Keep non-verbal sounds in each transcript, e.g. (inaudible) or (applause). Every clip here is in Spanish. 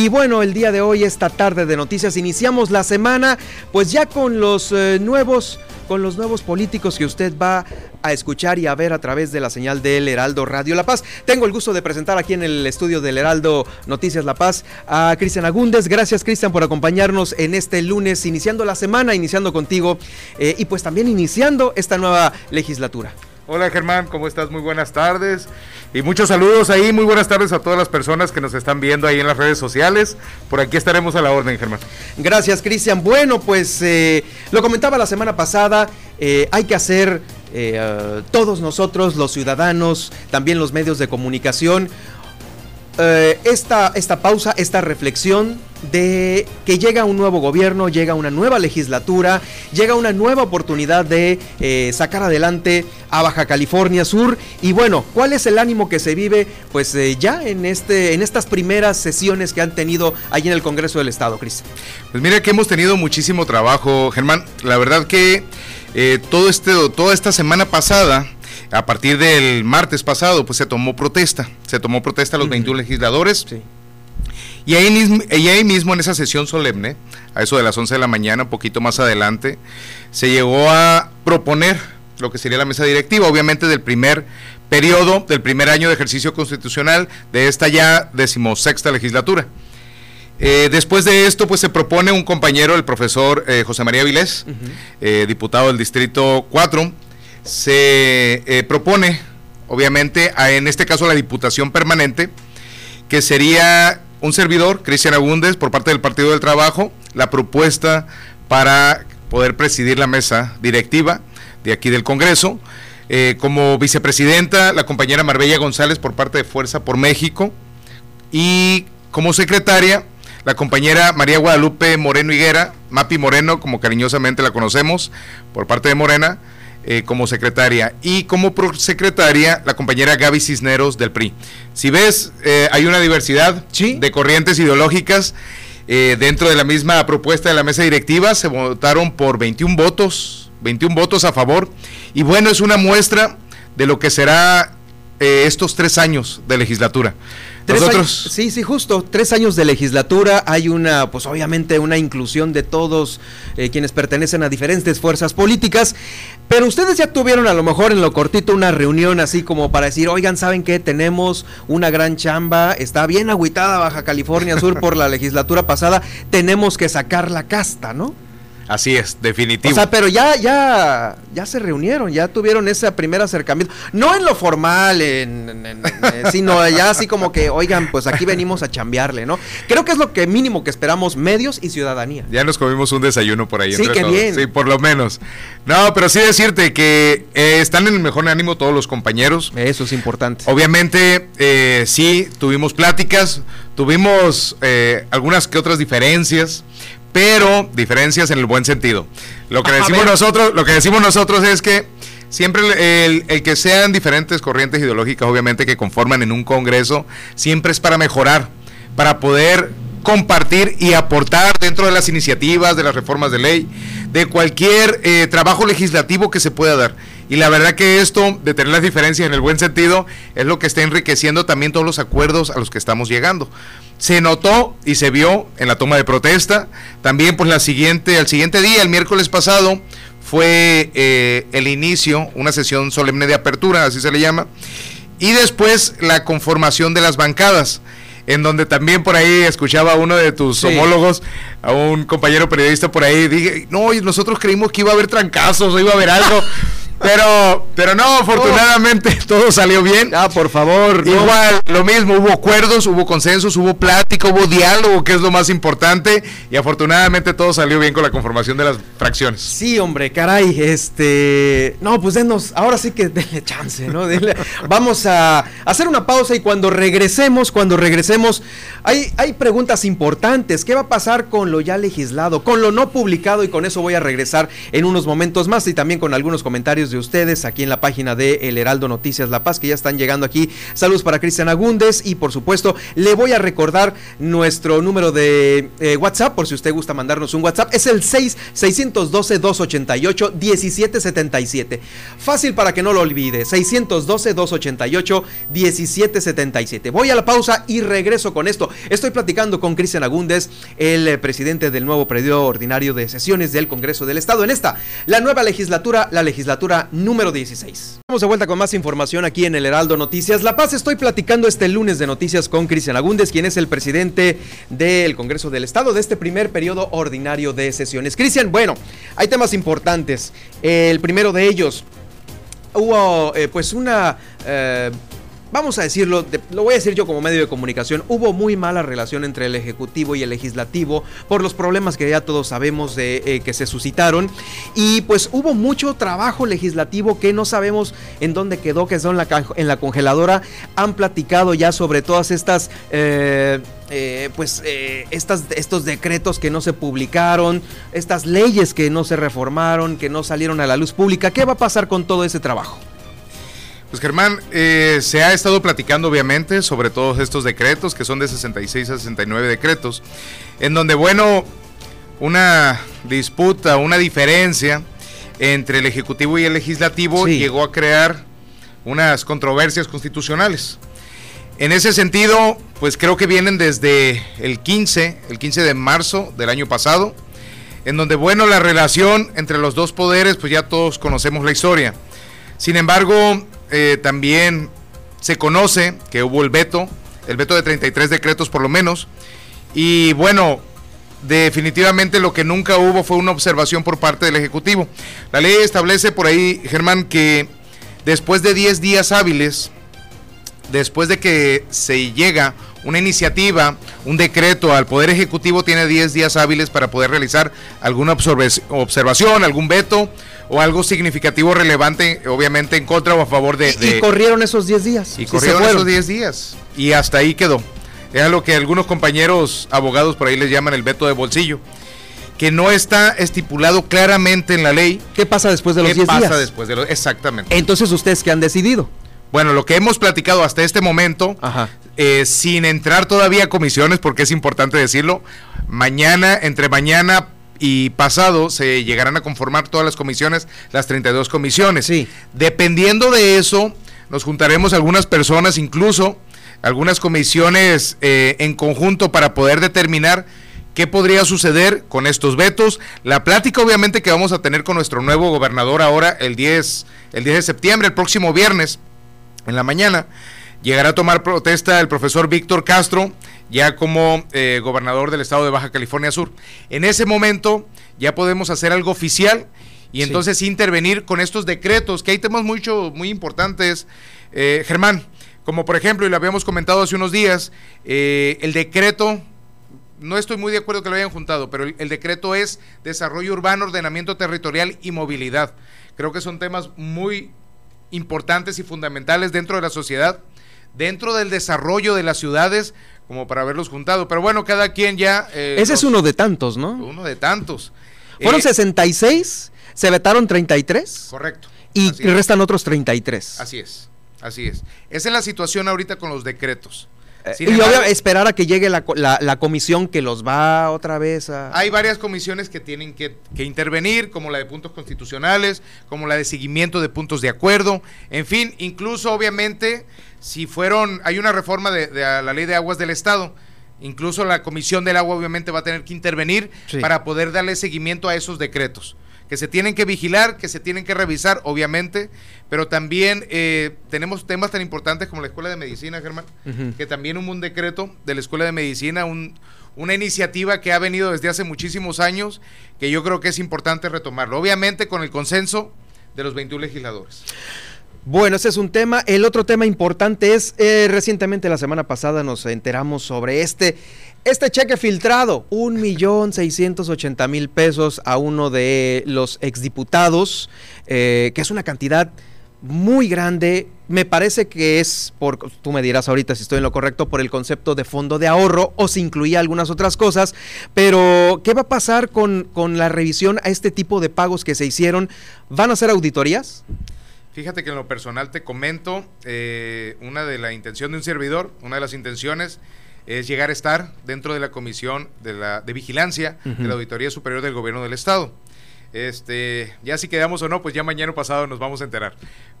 Y bueno, el día de hoy, esta tarde de noticias, iniciamos la semana pues ya con los eh, nuevos con los nuevos políticos que usted va a escuchar y a ver a través de la señal del Heraldo Radio La Paz. Tengo el gusto de presentar aquí en el estudio del Heraldo Noticias La Paz a Cristian Agúndez. Gracias Cristian por acompañarnos en este lunes, iniciando la semana, iniciando contigo eh, y pues también iniciando esta nueva legislatura. Hola Germán, ¿cómo estás? Muy buenas tardes. Y muchos saludos ahí, muy buenas tardes a todas las personas que nos están viendo ahí en las redes sociales. Por aquí estaremos a la orden, Germán. Gracias, Cristian. Bueno, pues eh, lo comentaba la semana pasada, eh, hay que hacer eh, todos nosotros, los ciudadanos, también los medios de comunicación, eh, esta, esta pausa, esta reflexión de que llega un nuevo gobierno, llega una nueva legislatura, llega una nueva oportunidad de eh, sacar adelante a Baja California Sur. Y bueno, ¿cuál es el ánimo que se vive? Pues eh, ya en, este, en estas primeras sesiones que han tenido allí en el Congreso del Estado, Cris. Pues mira que hemos tenido muchísimo trabajo, Germán. La verdad que todo este, toda esta semana pasada a partir del martes pasado, pues se tomó protesta, se tomó protesta a los 21 legisladores. Y ahí, mismo, y ahí mismo en esa sesión solemne, a eso de las 11 de la mañana, un poquito más adelante, se llegó a proponer lo que sería la mesa directiva, obviamente del primer periodo, del primer año de ejercicio constitucional de esta ya decimosexta legislatura. Eh, después de esto, pues se propone un compañero, el profesor eh, José María Vilés, eh, diputado del Distrito 4, se eh, propone, obviamente, en este caso la Diputación Permanente, que sería un servidor, Cristian Agúndez, por parte del Partido del Trabajo, la propuesta para poder presidir la mesa directiva de aquí del Congreso. Eh, como vicepresidenta, la compañera Marbella González por parte de Fuerza por México. Y como secretaria, la compañera María Guadalupe Moreno Higuera, Mapi Moreno, como cariñosamente la conocemos, por parte de Morena eh, como secretaria y como secretaria la compañera Gaby Cisneros del PRI. Si ves, eh, hay una diversidad de corrientes ideológicas. Eh, dentro de la misma propuesta de la mesa directiva se votaron por 21 votos, 21 votos a favor. Y bueno, es una muestra de lo que será estos tres años de legislatura. Nosotros... sí, sí, justo. Tres años de legislatura. Hay una, pues obviamente, una inclusión de todos eh, quienes pertenecen a diferentes fuerzas políticas. Pero ustedes ya tuvieron a lo mejor en lo cortito una reunión así como para decir, oigan, ¿saben qué? Tenemos una gran chamba, está bien agüitada Baja California Sur por la (laughs) legislatura pasada, tenemos que sacar la casta, ¿no? Así es, definitivo. O sea, pero ya, ya, ya se reunieron, ya tuvieron ese primer acercamiento. No en lo formal, en, eh, (laughs) sino ya así como que, oigan, pues aquí venimos a chambearle, ¿no? Creo que es lo que mínimo que esperamos medios y ciudadanía. Ya nos comimos un desayuno por ahí. Sí, qué bien. Sí, por lo menos. No, pero sí decirte que eh, están en el mejor ánimo todos los compañeros. Eso es importante. Obviamente, eh, sí, tuvimos pláticas, tuvimos algunas que otras diferencias pero diferencias en el buen sentido. Lo que decimos nosotros, lo que decimos nosotros es que siempre el, que sean diferentes corrientes ideológicas, obviamente que conforman en un congreso, siempre es para mejorar, para poder compartir y aportar dentro de las iniciativas, de las reformas de ley, de cualquier eh, trabajo legislativo que se pueda dar. Y la verdad que esto, de tener las diferencias en el buen sentido, es lo que está enriqueciendo también todos los acuerdos a los que estamos llegando. Se notó y se vio en la toma de protesta. También, pues, la siguiente, al siguiente día, el miércoles pasado, fue eh, el inicio, una sesión solemne de apertura, así se le llama. Y después la conformación de las bancadas en donde también por ahí escuchaba a uno de tus homólogos, a un compañero periodista por ahí, dije, no, nosotros creímos que iba a haber trancazos o iba a haber algo. (laughs) Pero, pero no, afortunadamente (laughs) todo salió bien. Ah, por favor. Igual, lo mismo, hubo acuerdos, hubo consensos, hubo plática, hubo diálogo, que es lo más importante. Y afortunadamente todo salió bien con la conformación de las fracciones. Sí, hombre, caray, este. No, pues denos, ahora sí que denle chance, ¿no? Vamos a hacer una pausa y cuando regresemos, cuando regresemos, hay, hay preguntas importantes. ¿Qué va a pasar con lo ya legislado, con lo no publicado? Y con eso voy a regresar en unos momentos más y también con algunos comentarios de ustedes aquí en la página de El Heraldo Noticias La Paz que ya están llegando aquí. Saludos para Cristian Agúndez y por supuesto le voy a recordar nuestro número de eh, WhatsApp por si usted gusta mandarnos un WhatsApp. Es el 6 612 288 1777. Fácil para que no lo olvide. 612 288 1777. Voy a la pausa y regreso con esto. Estoy platicando con Cristian Agúndez, el eh, presidente del nuevo periodo ordinario de sesiones del Congreso del Estado. En esta, la nueva legislatura, la legislatura número 16. Vamos de vuelta con más información aquí en el Heraldo Noticias. La Paz, estoy platicando este lunes de noticias con Cristian Agúndez, quien es el presidente del Congreso del Estado de este primer periodo ordinario de sesiones. Cristian, bueno, hay temas importantes. El primero de ellos, hubo eh, pues una... Eh, vamos a decirlo, lo voy a decir yo como medio de comunicación, hubo muy mala relación entre el Ejecutivo y el Legislativo por los problemas que ya todos sabemos de eh, que se suscitaron y pues hubo mucho trabajo legislativo que no sabemos en dónde quedó, que son en la, congeladora, han platicado ya sobre todas estas... Eh, eh, pues estas, estos decretos que no se publicaron, estas leyes que no se reformaron, que no salieron a la luz pública. ¿Qué va a pasar con todo ese trabajo? Pues Germán, eh, se ha estado platicando obviamente sobre todos estos decretos, que son de 66 a 69 decretos, en donde, bueno, una disputa, una diferencia entre el Ejecutivo y el Legislativo llegó a crear unas controversias constitucionales. En ese sentido, pues creo que vienen desde el 15, el 15 de marzo del año pasado, en donde, bueno, la relación entre los dos poderes, pues ya todos conocemos la historia. Sin embargo, eh, también se conoce que hubo el veto, el veto de 33 decretos por lo menos. Y bueno, definitivamente lo que nunca hubo fue una observación por parte del Ejecutivo. La ley establece por ahí, Germán, que después de 10 días hábiles, después de que se llega una iniciativa, un decreto al Poder Ejecutivo, tiene 10 días hábiles para poder realizar alguna observación, algún veto o algo significativo relevante, obviamente en contra o a favor de... Y, corrieron esos 10 días. Y corrieron esos 10 días. Y hasta ahí quedó. Es lo que algunos compañeros abogados por ahí les llaman el veto de bolsillo. Que no está estipulado claramente en la ley. ¿Qué pasa después de los 10 días? ¿Qué pasa después de los Exactamente. Entonces, ¿ustedes qué han decidido? Bueno, lo que hemos platicado hasta este momento, eh, sin entrar todavía a comisiones, porque es importante decirlo, mañana, entre mañana y pasado se llegarán a conformar todas las comisiones, las 32 comisiones. Sí. Dependiendo de eso, nos juntaremos algunas personas, incluso algunas comisiones eh, en conjunto para poder determinar qué podría suceder con estos vetos. La plática obviamente que vamos a tener con nuestro nuevo gobernador ahora el 10, el 10 de septiembre, el próximo viernes, en la mañana. Llegará a tomar protesta el profesor Víctor Castro, ya como eh, gobernador del estado de Baja California Sur. En ese momento ya podemos hacer algo oficial y entonces intervenir con estos decretos, que hay temas mucho, muy importantes. Eh, Germán, como por ejemplo, y lo habíamos comentado hace unos días, eh, el decreto, no estoy muy de acuerdo que lo hayan juntado, pero el, decreto es desarrollo urbano, ordenamiento territorial y movilidad. Creo que son temas muy importantes y fundamentales dentro de la sociedad dentro del desarrollo de las ciudades como para haberlos juntado. Pero bueno, cada quien ya... Eh, Ese es uno de tantos, ¿no? Uno de tantos. Fueron 66, eh, se vetaron 33. Correcto. Y restan otros 33. Así es, así es. Esa es la situación ahorita con los decretos. Eh, y embargo, esperar a que llegue la, comisión que los va otra vez a... Hay varias comisiones que tienen que, intervenir, como la de puntos constitucionales, como la de seguimiento de puntos de acuerdo, en fin, incluso obviamente si fueron, hay una reforma de, la ley de aguas del Estado, incluso la Comisión del Agua obviamente va a tener que intervenir para poder darle seguimiento a esos decretos que se tienen que vigilar, que se tienen que revisar, obviamente, pero también eh, tenemos temas tan importantes como la Escuela de Medicina, Germán, que también hubo un decreto de la Escuela de Medicina, una iniciativa que ha venido desde hace muchísimos años, que yo creo que es importante retomarlo, obviamente con el consenso de los 21 legisladores. Bueno, ese es un tema. El otro tema importante es, eh, recientemente la semana pasada nos enteramos sobre este este cheque filtrado, un millón seiscientos ochenta mil pesos a uno de los exdiputados, eh, que es una cantidad muy grande. Me parece que es, por, tú me dirás ahorita si estoy en lo correcto, por el concepto de fondo de ahorro o si incluía algunas otras cosas. Pero, ¿qué va a pasar con, con la revisión a este tipo de pagos que se hicieron? ¿Van a ser auditorías? Fíjate que en lo personal te comento, eh, una de la intención de un servidor, una de las intenciones es llegar a estar dentro de la comisión de, la, de vigilancia de la Auditoría Superior del Gobierno del Estado. Este, ya si quedamos o no, pues ya mañana pasado nos vamos a enterar.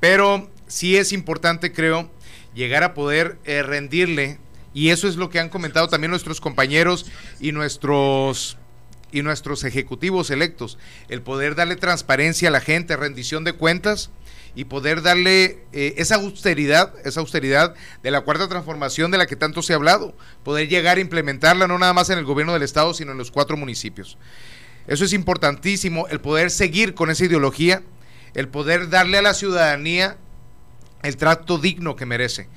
Pero sí es importante, creo, llegar a poder eh, rendirle, y eso es lo que han comentado también nuestros compañeros y nuestros y nuestros ejecutivos electos, el poder darle transparencia a la gente, rendición de cuentas y poder darle eh, esa austeridad, esa austeridad de la cuarta transformación de la que tanto se ha hablado, poder llegar a implementarla no nada más en el gobierno del estado, sino en los cuatro municipios. Eso es importantísimo, el poder seguir con esa ideología, el poder darle a la ciudadanía el trato digno que merece.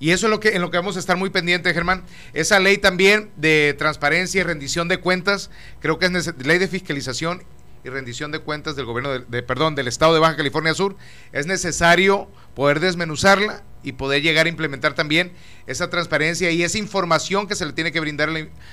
Y eso es lo que, en lo que vamos a estar muy pendientes, Germán. Esa ley también de transparencia y rendición de cuentas, creo que es ley de fiscalización y rendición de cuentas del gobierno de, perdón, del estado de Baja California Sur, es necesario poder desmenuzarla y poder llegar a implementar también esa transparencia y esa información que se le tiene que brindar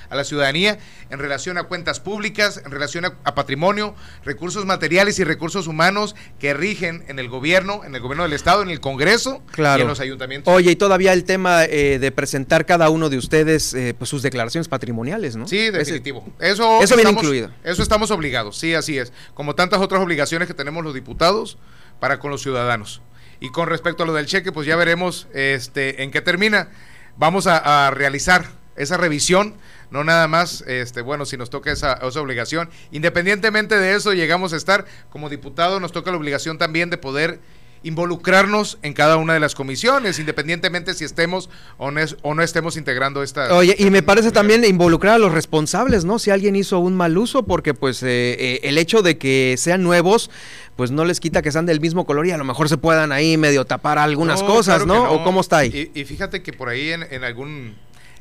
a la, ciudadanía en relación a cuentas públicas, en relación a, patrimonio, recursos materiales y recursos humanos que rigen en el gobierno, en el gobierno del Estado, en el Congreso y en los ayuntamientos. Oye, y todavía el tema eh, de presentar cada uno de ustedes eh, pues sus declaraciones patrimoniales, ¿no? Sí, definitivo. eso, eso viene incluido. Eso estamos obligados, sí, así es. Como tantas otras obligaciones que tenemos los diputados para con los ciudadanos. Y con respecto a lo del cheque, pues ya veremos este, en qué termina. Vamos a, realizar esa revisión, no nada más, este, bueno, si nos toca esa, esa, obligación. Independientemente de eso, llegamos a estar, como diputado, nos toca la obligación también de poder involucrarnos en cada una de las comisiones, independientemente si estemos o no, o no estemos integrando esta... Oye, y me parece también involucrar a los responsables, ¿no? Si alguien hizo un mal uso, porque pues eh, eh, el hecho de que sean nuevos, pues no les quita que sean del mismo color y a lo mejor se puedan ahí medio tapar algunas cosas, ¿no? ¿O cómo está ahí? Y, fíjate que por ahí en, algún,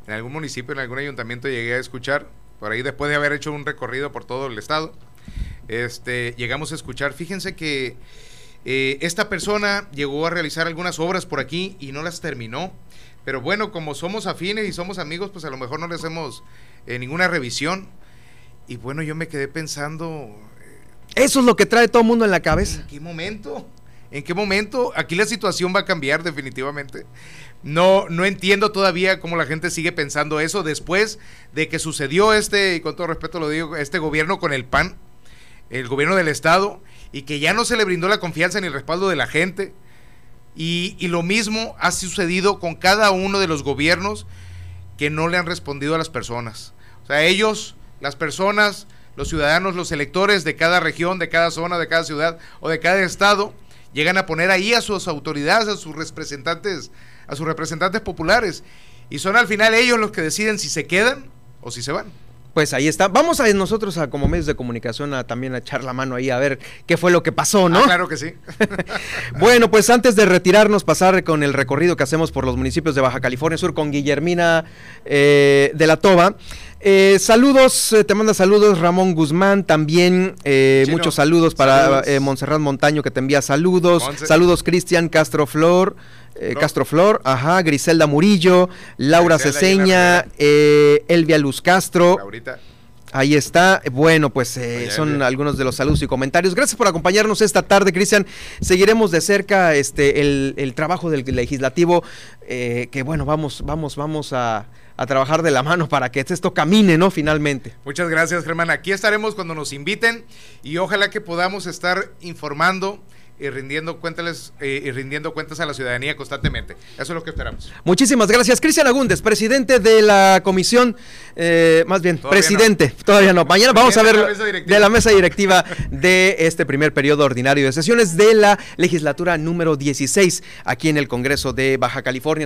en algún municipio, en algún ayuntamiento llegué a escuchar, por ahí después de haber hecho un recorrido por todo el estado, este, llegamos a escuchar, fíjense que eh, esta persona llegó a realizar algunas obras por aquí y no las terminó. Pero bueno, como somos afines y somos amigos, pues a lo mejor no le hacemos eh, ninguna revisión. Y bueno, yo me quedé pensando... Eh, Eso es lo que trae todo el mundo en la cabeza. ¿En qué momento? ¿En qué momento? Aquí la situación va a cambiar definitivamente. No, no entiendo todavía cómo la gente sigue pensando eso después de que sucedió este, y con todo respeto lo digo, este gobierno con el PAN, el gobierno del Estado, y que ya no se le brindó la confianza ni el respaldo de la gente. Y, lo mismo ha sucedido con cada uno de los gobiernos que no le han respondido a las personas. O sea, ellos, las personas, los ciudadanos, los electores de cada región, de cada zona, de cada ciudad o de cada estado, llegan a poner ahí a sus autoridades, a sus representantes, a sus representantes populares. Y son al final ellos los que deciden si se quedan o si se van. Pues ahí está. Vamos a nosotros a como medios de comunicación a también a echar la mano ahí a ver qué fue lo que pasó, ¿no? Ah, claro que sí. (laughs) (laughs) bueno, pues antes de retirarnos, pasar con el recorrido que hacemos por los municipios de Baja California Sur con Guillermina eh, de la Toba. Eh, saludos, eh, te manda saludos Ramón Guzmán, también muchos saludos para Montserrat Montaño que te envía saludos. Saludos Cristian Castro Flor. Eh, Castro Flor, ajá, Griselda Murillo, Laura Ceseña, eh, Elvia Luz Castro. Ahí está. Bueno, pues eh, son algunos de los saludos y comentarios. Gracias por acompañarnos esta tarde, Cristian. Seguiremos de cerca este el, trabajo del legislativo, que bueno, vamos, vamos, vamos a, a, trabajar de la mano para que esto camine, ¿no? Finalmente. Muchas gracias, Germán. Aquí estaremos cuando nos inviten y ojalá que podamos estar informando y rindiendo cuentas eh, y rindiendo cuentas a la ciudadanía constantemente. Eso es lo que esperamos. Muchísimas gracias, Cristian Agúndez, presidente de la comisión, eh, más bien presidente, todavía no. Mañana vamos a ver de la mesa directiva de este primer periodo ordinario de sesiones de la legislatura número 16 aquí en el Congreso de Baja California.